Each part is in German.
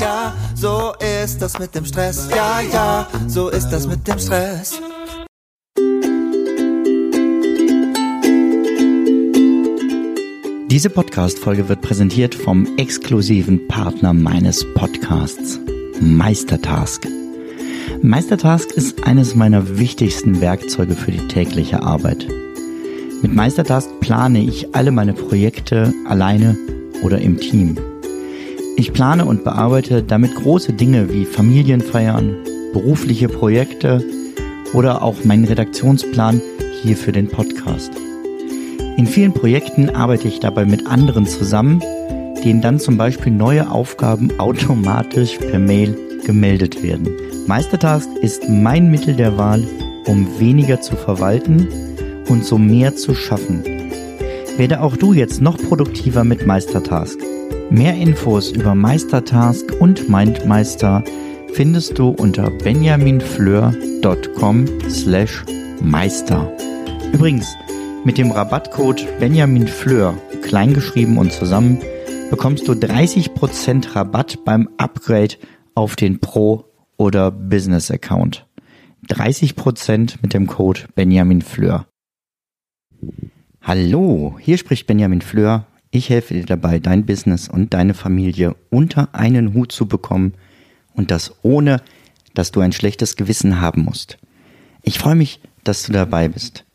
ja, so ist das mit dem Stress. Ja, ja, so ist das mit dem Stress. Diese Podcast-Folge wird präsentiert vom exklusiven Partner meines Podcasts, Meistertask. Meistertask ist eines meiner wichtigsten Werkzeuge für die tägliche Arbeit. Mit Meistertask plane ich alle meine Projekte alleine oder im Team. Ich plane und bearbeite damit große Dinge wie Familienfeiern, berufliche Projekte oder auch meinen Redaktionsplan hier für den Podcast. In vielen Projekten arbeite ich dabei mit anderen zusammen, denen dann zum Beispiel neue Aufgaben automatisch per Mail gemeldet werden. Meistertask ist mein Mittel der Wahl, um weniger zu verwalten und so mehr zu schaffen. Werde auch du jetzt noch produktiver mit Meistertask. Mehr Infos über Meistertask und Mindmeister findest du unter benjaminfleur.com slash meister. Übrigens, mit dem Rabattcode benjaminfleur, kleingeschrieben und zusammen, bekommst du 30% Rabatt beim Upgrade auf den Pro- oder Business-Account. 30% mit dem Code Benjamin Fleur. Hallo, hier spricht Benjamin Fleur. Ich helfe dir dabei, dein Business und deine Familie unter einen Hut zu bekommen und das ohne, dass du ein schlechtes Gewissen haben musst. Ich freue mich, dass du dabei bist.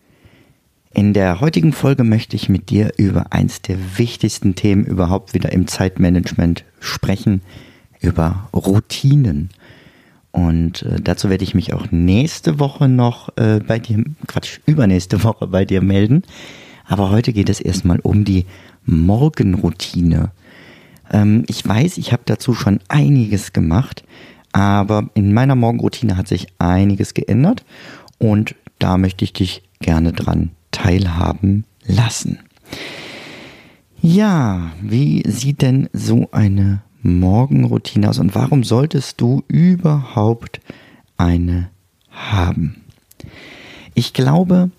In der heutigen Folge möchte ich mit dir über eins der wichtigsten Themen überhaupt wieder im Zeitmanagement sprechen, über Routinen. Und äh, dazu werde ich mich auch nächste Woche noch äh, bei dir, Quatsch, übernächste Woche bei dir melden. Aber heute geht es erstmal um die Morgenroutine. Ähm, ich weiß, ich habe dazu schon einiges gemacht, aber in meiner Morgenroutine hat sich einiges geändert und da möchte ich dich gerne dran teilhaben lassen. Ja, wie sieht denn so eine Morgenroutine aus und warum solltest du überhaupt eine haben? Ich glaube,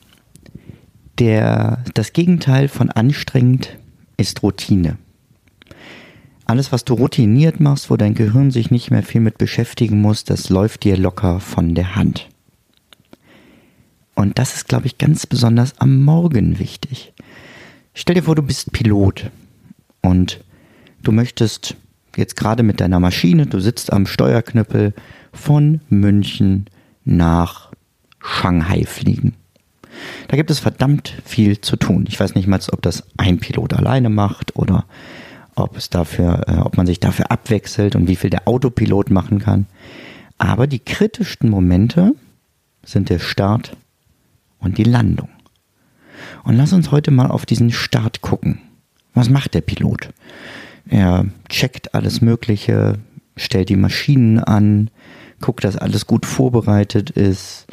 der, das Gegenteil von anstrengend ist Routine. Alles, was du routiniert machst, wo dein Gehirn sich nicht mehr viel mit beschäftigen muss, das läuft dir locker von der Hand. Und das ist, glaube ich, ganz besonders am Morgen wichtig. Stell dir vor, du bist Pilot und du möchtest jetzt gerade mit deiner Maschine, du sitzt am Steuerknüppel von München nach Shanghai fliegen. Da gibt es verdammt viel zu tun. Ich weiß nicht mal, ob das ein Pilot alleine macht oder ob es dafür, äh, ob man sich dafür abwechselt und wie viel der Autopilot machen kann. Aber die kritischsten Momente sind der Start und die Landung. Und lass uns heute mal auf diesen Start gucken. Was macht der Pilot? Er checkt alles Mögliche, stellt die Maschinen an, guckt, dass alles gut vorbereitet ist.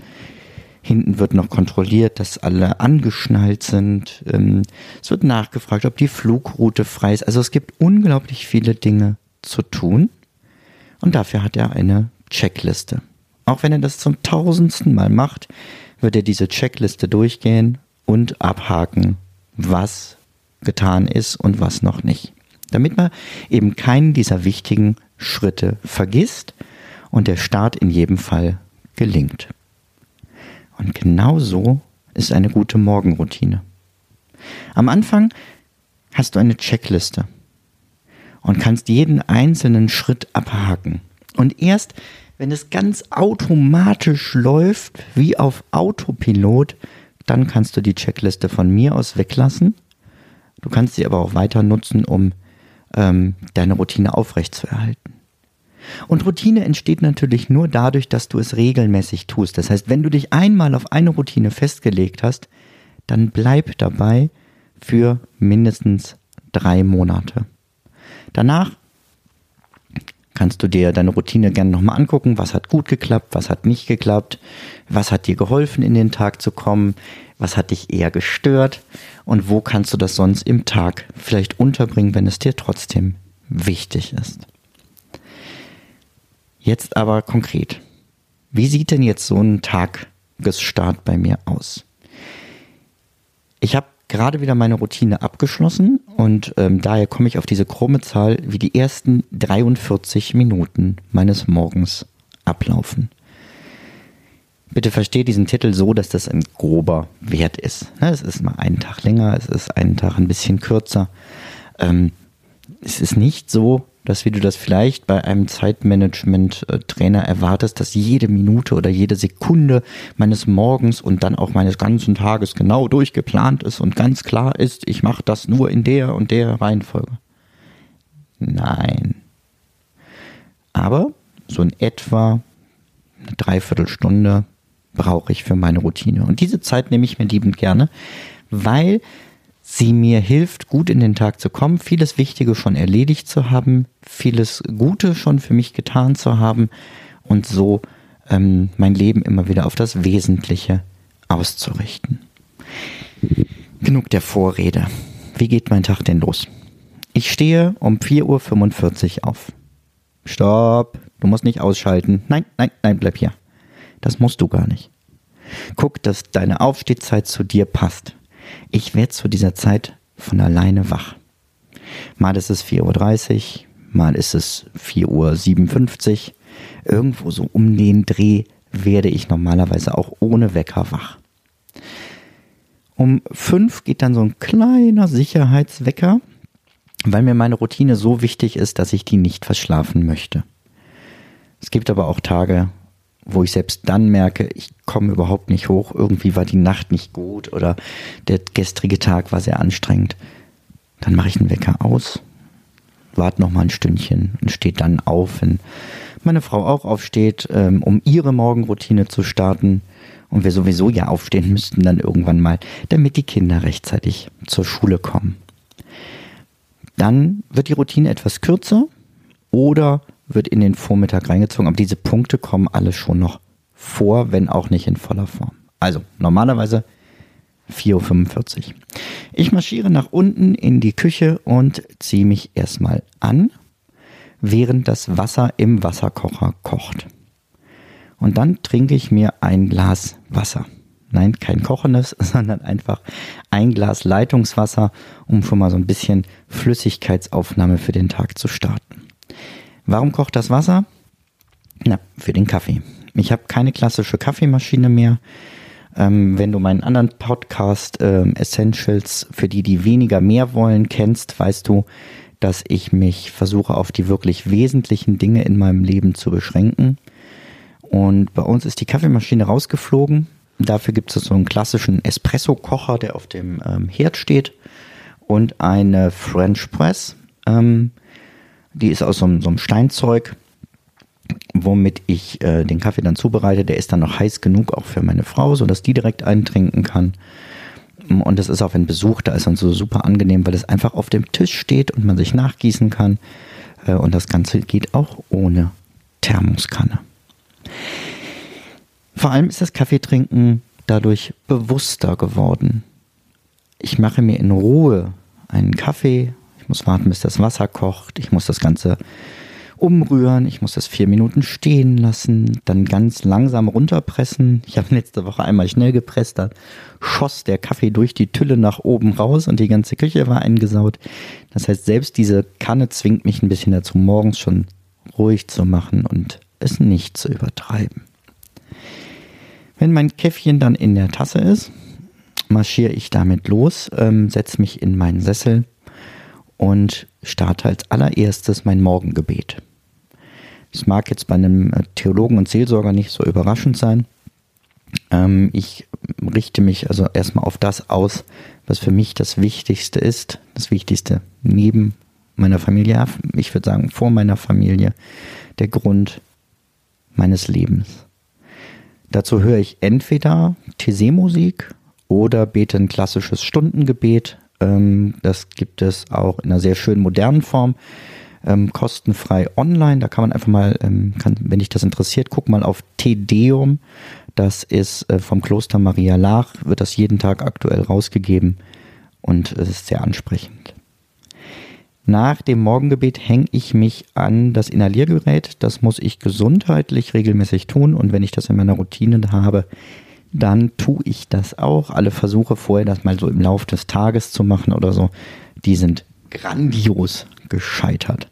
Hinten wird noch kontrolliert, dass alle angeschnallt sind. Ähm, es wird nachgefragt, ob die Flugroute frei ist. Also es gibt unglaublich viele Dinge zu tun. Und dafür hat er eine Checkliste. Auch wenn er das zum tausendsten Mal macht, wird er diese Checkliste durchgehen und abhaken, was getan ist und was noch nicht damit man eben keinen dieser wichtigen Schritte vergisst und der Start in jedem Fall gelingt. Und genau so ist eine gute Morgenroutine. Am Anfang hast du eine Checkliste und kannst jeden einzelnen Schritt abhaken. Und erst wenn es ganz automatisch läuft, wie auf Autopilot, dann kannst du die Checkliste von mir aus weglassen. Du kannst sie aber auch weiter nutzen, um ähm, deine Routine aufrechtzuerhalten. Und Routine entsteht natürlich nur dadurch, dass du es regelmäßig tust. Das heißt, wenn du dich einmal auf eine Routine festgelegt hast, dann bleib dabei für mindestens drei Monate. Danach kannst du dir deine Routine gerne nochmal angucken, was hat gut geklappt, was hat nicht geklappt, was hat dir geholfen, in den Tag zu kommen, was hat dich eher gestört und wo kannst du das sonst im Tag vielleicht unterbringen, wenn es dir trotzdem wichtig ist. Jetzt aber konkret. Wie sieht denn jetzt so ein Tagesstart bei mir aus? Ich habe gerade wieder meine Routine abgeschlossen und ähm, daher komme ich auf diese krumme Zahl, wie die ersten 43 Minuten meines Morgens ablaufen. Bitte versteht diesen Titel so, dass das ein grober Wert ist. Ne, es ist mal einen Tag länger, es ist einen Tag ein bisschen kürzer. Ähm, es ist nicht so, dass wie du das vielleicht bei einem Zeitmanagement-Trainer erwartest, dass jede Minute oder jede Sekunde meines Morgens und dann auch meines ganzen Tages genau durchgeplant ist und ganz klar ist, ich mache das nur in der und der Reihenfolge. Nein. Aber so in etwa eine Dreiviertelstunde brauche ich für meine Routine. Und diese Zeit nehme ich mir liebend gerne, weil sie mir hilft, gut in den Tag zu kommen, vieles Wichtige schon erledigt zu haben, vieles Gute schon für mich getan zu haben und so ähm, mein Leben immer wieder auf das Wesentliche auszurichten. Genug der Vorrede. Wie geht mein Tag denn los? Ich stehe um 4.45 Uhr auf. Stopp, du musst nicht ausschalten. Nein, nein, nein, bleib hier. Das musst du gar nicht. Guck, dass deine Aufstehzeit zu dir passt. Ich werde zu dieser Zeit von alleine wach. Mal ist es 4.30 Uhr, mal ist es 4.57 Uhr. Irgendwo so um den Dreh werde ich normalerweise auch ohne Wecker wach. Um 5 geht dann so ein kleiner Sicherheitswecker, weil mir meine Routine so wichtig ist, dass ich die nicht verschlafen möchte. Es gibt aber auch Tage, wo ich selbst dann merke, ich komme überhaupt nicht hoch, irgendwie war die Nacht nicht gut oder der gestrige Tag war sehr anstrengend, dann mache ich einen Wecker aus, warte noch mal ein Stündchen und steht dann auf, wenn meine Frau auch aufsteht, ähm, um ihre Morgenroutine zu starten. Und wir sowieso ja aufstehen müssten dann irgendwann mal, damit die Kinder rechtzeitig zur Schule kommen. Dann wird die Routine etwas kürzer oder wird in den Vormittag reingezogen, aber diese Punkte kommen alle schon noch vor, wenn auch nicht in voller Form. Also normalerweise 4.45 Uhr. Ich marschiere nach unten in die Küche und ziehe mich erstmal an, während das Wasser im Wasserkocher kocht. Und dann trinke ich mir ein Glas Wasser. Nein, kein kochendes, sondern einfach ein Glas Leitungswasser, um schon mal so ein bisschen Flüssigkeitsaufnahme für den Tag zu starten. Warum kocht das Wasser? Na, für den Kaffee. Ich habe keine klassische Kaffeemaschine mehr. Ähm, wenn du meinen anderen Podcast ähm, Essentials, für die, die weniger mehr wollen, kennst, weißt du, dass ich mich versuche, auf die wirklich wesentlichen Dinge in meinem Leben zu beschränken. Und bei uns ist die Kaffeemaschine rausgeflogen. Dafür gibt es so einen klassischen Espresso-Kocher, der auf dem ähm, Herd steht und eine French Press. Ähm, die ist aus so einem, so einem Steinzeug, womit ich äh, den Kaffee dann zubereite. Der ist dann noch heiß genug auch für meine Frau, sodass die direkt eintrinken kann. Und das ist auch, wenn Besuch da ist, dann so super angenehm, weil es einfach auf dem Tisch steht und man sich nachgießen kann. Äh, und das Ganze geht auch ohne Thermoskanne. Vor allem ist das Kaffeetrinken dadurch bewusster geworden. Ich mache mir in Ruhe einen Kaffee muss warten, bis das Wasser kocht. Ich muss das Ganze umrühren. Ich muss das vier Minuten stehen lassen. Dann ganz langsam runterpressen. Ich habe letzte Woche einmal schnell gepresst. Da schoss der Kaffee durch die Tülle nach oben raus und die ganze Küche war eingesaut. Das heißt, selbst diese Kanne zwingt mich ein bisschen dazu, morgens schon ruhig zu machen und es nicht zu übertreiben. Wenn mein Käffchen dann in der Tasse ist, marschiere ich damit los, ähm, setze mich in meinen Sessel und starte als allererstes mein Morgengebet. Das mag jetzt bei einem äh, Theologen und Seelsorger nicht so überraschend sein. Ähm, ich richte mich also erstmal auf das aus, was für mich das Wichtigste ist. Das Wichtigste neben meiner Familie, ich würde sagen vor meiner Familie, der Grund meines Lebens. Dazu höre ich entweder TC-Musik oder bete ein klassisches Stundengebet ähm, das gibt es auch in einer sehr schönen modernen Form. Ähm, kostenfrei online. Da kann man einfach mal, ähm, kann, wenn dich das interessiert, guck mal auf Tedeum. Das ist äh, vom Kloster Maria Lach, wird das jeden Tag aktuell rausgegeben und es ist sehr ansprechend. Nach dem Morgengebet hänge ich mich an das Inhaliergerät. Das muss ich gesundheitlich regelmäßig tun und wenn ich das in meiner Routine habe, dann tue ich das auch. Alle Versuche vorher, das mal so im Laufe des Tages zu machen oder so, die sind grandios gescheitert.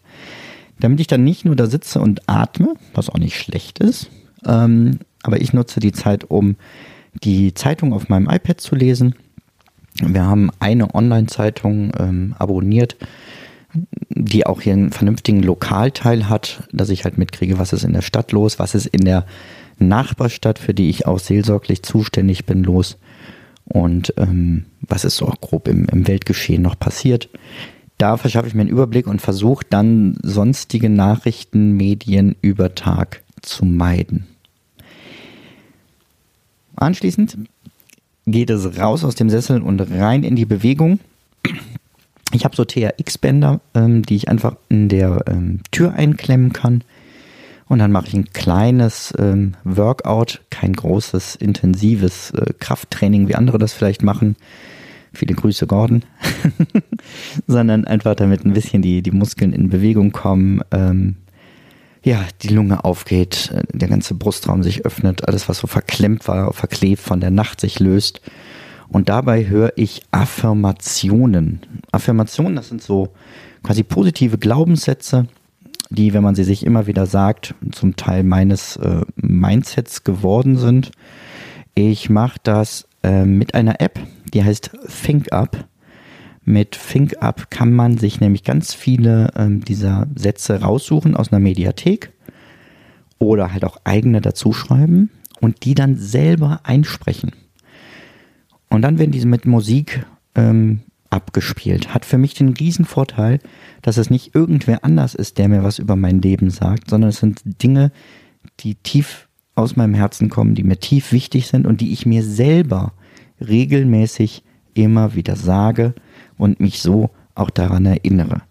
Damit ich dann nicht nur da sitze und atme, was auch nicht schlecht ist, ähm, aber ich nutze die Zeit, um die Zeitung auf meinem iPad zu lesen. Wir haben eine Online-Zeitung ähm, abonniert, die auch hier einen vernünftigen Lokalteil hat, dass ich halt mitkriege, was ist in der Stadt los, was ist in der Nachbarstadt, für die ich auch seelsorglich zuständig bin, los und ähm, was ist so auch grob im, im Weltgeschehen noch passiert. Da verschaffe ich mir einen Überblick und versuche dann sonstige Nachrichtenmedien über Tag zu meiden. Anschließend geht es raus aus dem Sessel und rein in die Bewegung. Ich habe so THX-Bänder, ähm, die ich einfach in der ähm, Tür einklemmen kann. Und dann mache ich ein kleines ähm, Workout, kein großes, intensives äh, Krafttraining, wie andere das vielleicht machen. Viele Grüße, Gordon. Sondern einfach damit ein bisschen die, die Muskeln in Bewegung kommen. Ähm, ja, die Lunge aufgeht, äh, der ganze Brustraum sich öffnet, alles, was so verklemmt war, verklebt von der Nacht sich löst. Und dabei höre ich Affirmationen. Affirmationen, das sind so quasi positive Glaubenssätze, die, wenn man sie sich immer wieder sagt, zum Teil meines äh, Mindsets geworden sind. Ich mache das äh, mit einer App, die heißt ThinkUp. Mit ThinkUp kann man sich nämlich ganz viele ähm, dieser Sätze raussuchen aus einer Mediathek oder halt auch eigene dazuschreiben und die dann selber einsprechen. Und dann werden diese mit Musik ähm, abgespielt. Hat für mich den riesen Vorteil, dass es nicht irgendwer anders ist, der mir was über mein Leben sagt, sondern es sind Dinge, die tief aus meinem Herzen kommen, die mir tief wichtig sind und die ich mir selber regelmäßig immer wieder sage und mich so auch daran erinnere.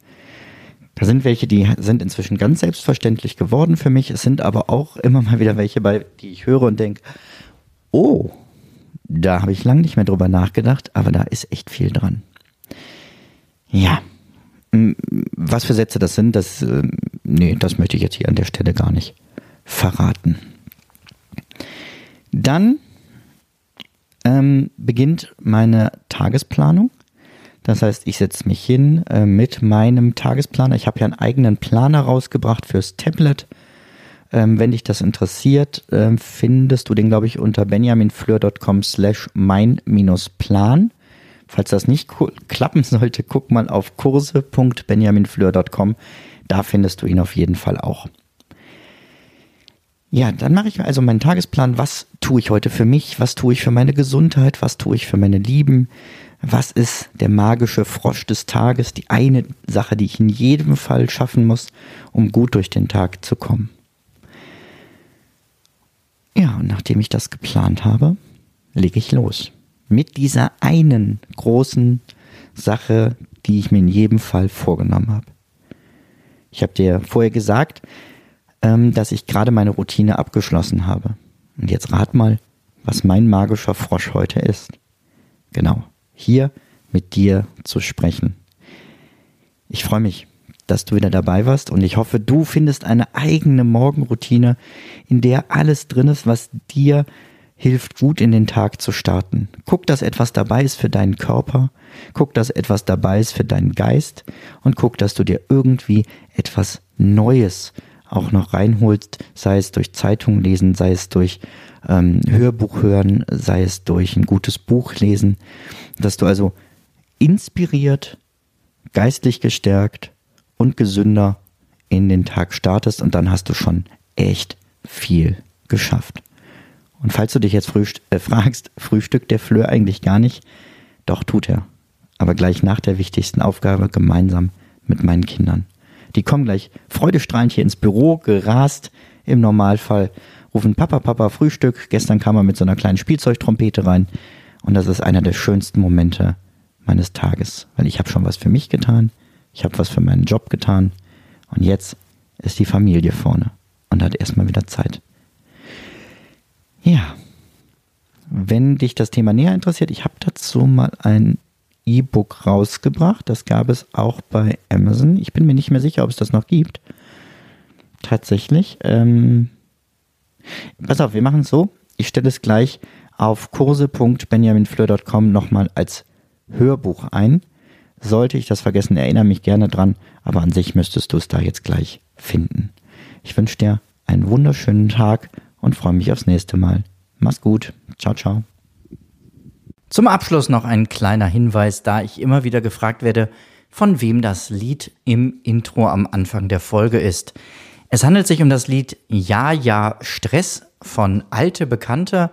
Da sind welche, die sind inzwischen ganz selbstverständlich geworden für mich. Es sind aber auch immer mal wieder welche bei, die ich höre und denke, oh, da habe ich lange nicht mehr drüber nachgedacht, aber da ist echt viel dran. Ja. Was für Sätze das sind, das, äh, nee, das möchte ich jetzt hier an der Stelle gar nicht verraten. Dann ähm, beginnt meine Tagesplanung. Das heißt, ich setze mich hin äh, mit meinem Tagesplaner. Ich habe ja einen eigenen Planer rausgebracht fürs Tablet. Ähm, wenn dich das interessiert, äh, findest du den, glaube ich, unter benjaminfleur.com slash mein-plan. Falls das nicht klappen sollte, guck mal auf kurse.benjaminfleur.com. Da findest du ihn auf jeden Fall auch. Ja, dann mache ich also meinen Tagesplan. Was tue ich heute für mich? Was tue ich für meine Gesundheit? Was tue ich für meine Lieben? Was ist der magische Frosch des Tages? Die eine Sache, die ich in jedem Fall schaffen muss, um gut durch den Tag zu kommen. Ja, und nachdem ich das geplant habe, lege ich los mit dieser einen großen Sache, die ich mir in jedem Fall vorgenommen habe. Ich habe dir vorher gesagt, ähm, dass ich gerade meine Routine abgeschlossen habe. Und jetzt rat mal, was mein magischer Frosch heute ist. Genau, hier mit dir zu sprechen. Ich freue mich, dass du wieder dabei warst und ich hoffe, du findest eine eigene Morgenroutine, in der alles drin ist, was dir hilft gut in den Tag zu starten. Guck, dass etwas dabei ist für deinen Körper, guck, dass etwas dabei ist für deinen Geist und guck, dass du dir irgendwie etwas Neues auch noch reinholst, sei es durch Zeitung lesen, sei es durch ähm, Hörbuch hören, sei es durch ein gutes Buch lesen, dass du also inspiriert, geistlich gestärkt und gesünder in den Tag startest und dann hast du schon echt viel geschafft. Und falls du dich jetzt frühst äh, fragst, frühstückt der Fleur eigentlich gar nicht? Doch tut er. Aber gleich nach der wichtigsten Aufgabe gemeinsam mit meinen Kindern. Die kommen gleich freudestrahlend hier ins Büro, gerast im Normalfall, rufen Papa, Papa, Frühstück. Gestern kam er mit so einer kleinen Spielzeugtrompete rein. Und das ist einer der schönsten Momente meines Tages, weil ich habe schon was für mich getan, ich habe was für meinen Job getan und jetzt ist die Familie vorne und hat erstmal wieder Zeit. Ja, wenn dich das Thema näher interessiert, ich habe dazu mal ein E-Book rausgebracht. Das gab es auch bei Amazon. Ich bin mir nicht mehr sicher, ob es das noch gibt. Tatsächlich. Ähm, pass auf, wir machen es so. Ich stelle es gleich auf kurse.benjaminfleur.com nochmal als Hörbuch ein. Sollte ich das vergessen, erinnere mich gerne dran, aber an sich müsstest du es da jetzt gleich finden. Ich wünsche dir einen wunderschönen Tag und freue mich aufs nächste Mal. Mach's gut. Ciao, ciao. Zum Abschluss noch ein kleiner Hinweis, da ich immer wieder gefragt werde, von wem das Lied im Intro am Anfang der Folge ist. Es handelt sich um das Lied Ja, ja, Stress von Alte Bekannte